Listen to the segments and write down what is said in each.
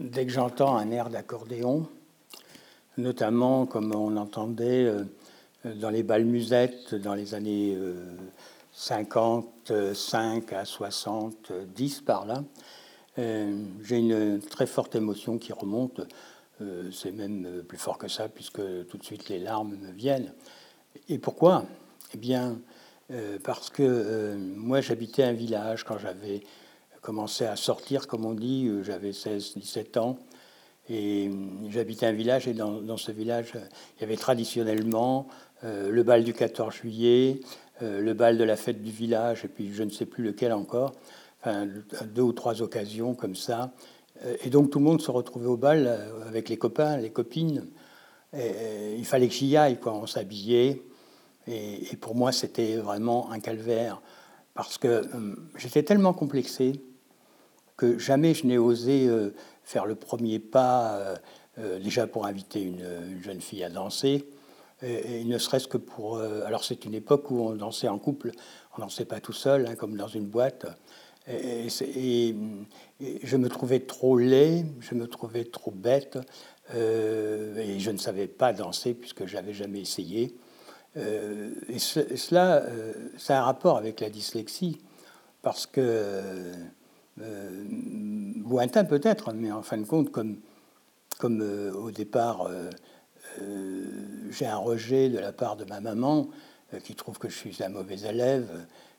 dès que j'entends un air d'accordéon, notamment comme on entendait euh, dans les bals musettes dans les années 55 à 70 par là, euh, j'ai une très forte émotion qui remonte. Euh, c'est même plus fort que ça, puisque tout de suite les larmes me viennent. Et pourquoi? Eh bien, parce que moi j'habitais un village quand j'avais commencé à sortir, comme on dit, j'avais 16-17 ans. Et euh, j'habitais un village, et dans, ce village, il y avait traditionnellement euh, le bal du 14 juillet, euh, le bal de la fête du village, et puis je ne sais plus lequel encore, enfin, deux ou trois occasions comme ça. Et donc tout le monde se retrouvait au bal avec les copains, les copines. Il fallait que j'y aille, quoi. on s'habillait. Et, et, pour moi, c'était vraiment un calvaire, parce que j'étais tellement complexé que jamais je n'ai osé faire le premier pas, euh, euh, déjà pour inviter une, jeune fille à danser, et, ne serait-ce que pour... Euh, alors c'est une époque où on dansait en couple, on dansait pas tout seul, hein, comme dans une boîte. Et, je me trouvais trop laid, je me trouvais trop bête, et je ne savais pas danser puisque j'avais jamais essayé. et cela, ça a un rapport avec la dyslexie, parce que euh, lointain peut-être, mais en fin de compte, comme, comme euh, au départ, euh, j'ai un rejet de la part de ma maman qui trouve que je suis un mauvais élève,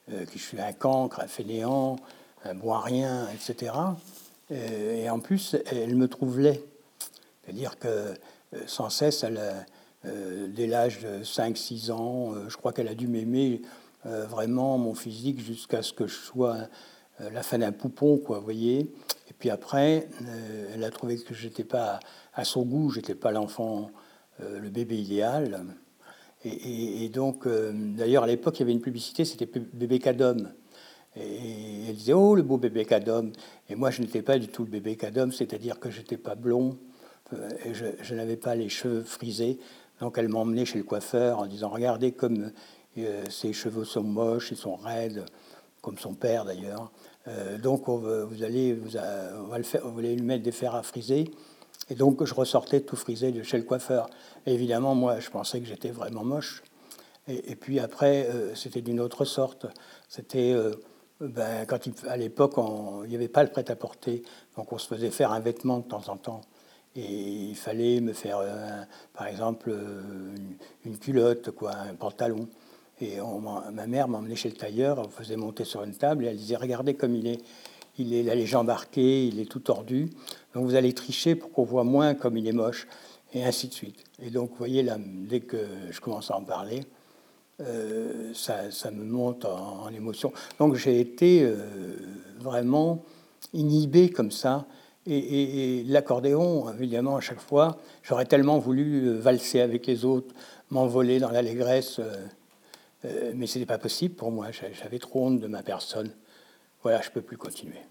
que je suis un cancre, un fainéant, un bon rien, etc. Et en plus, elle me trouve laid. C'est-à-dire que sans cesse, dès l'âge de 5-6 ans, je crois qu'elle a dû m'aimer vraiment mon physique jusqu'à ce que je sois euh, la fin d'un poupon, quoi, vous voyez. Et puis après, euh, elle a trouvé que j'étais pas à son goût, j'étais pas l'enfant, euh, le bébé idéal. Et, donc, d'ailleurs, à l'époque, il y avait une publicité, c'était bébé Cadom. Et elle disait, oh, le beau bébé Cadom. Et moi, je n'étais pas du tout le bébé Cadom, c'est-à-dire que j'étais pas blond, et je n'avais pas les cheveux frisés. Donc, elle m'emmenait chez le coiffeur en disant, regardez comme ses cheveux sont moches, ils sont raides comme son père d'ailleurs. Euh, donc vous allez, vous, on va le faire, vous allez lui mettre des fers à friser. Et donc je ressortais tout frisé de chez le coiffeur. évidemment, moi, je pensais que j'étais vraiment moche. Et, puis après, euh, c'était d'une autre sorte. C'était euh, ben, quand à l'époque, il n'y avait pas le prêt-à-porter, donc on se faisait faire un vêtement de temps en temps. Et il fallait me faire, par exemple, une, une, culotte, quoi, un pantalon. Et ma mère m'emmenait chez le tailleur, on faisait monter sur une table et elle disait Regardez comme il est, il est, a les il est tout tordu. Donc vous allez tricher pour qu'on voit moins comme il est moche, et ainsi de suite. Et donc, vous voyez, là, dès que je commence à en parler, euh, ça, ça, me monte en, émotion. Donc j'ai été euh, vraiment inhibé comme ça. Et, l'accordéon, évidemment, à chaque fois, j'aurais tellement voulu euh, valser avec les autres, m'envoler dans l'allégresse. Euh, mais ce n'était pas possible pour moi. J'avais trop honte de ma personne. Voilà, je ne peux plus continuer.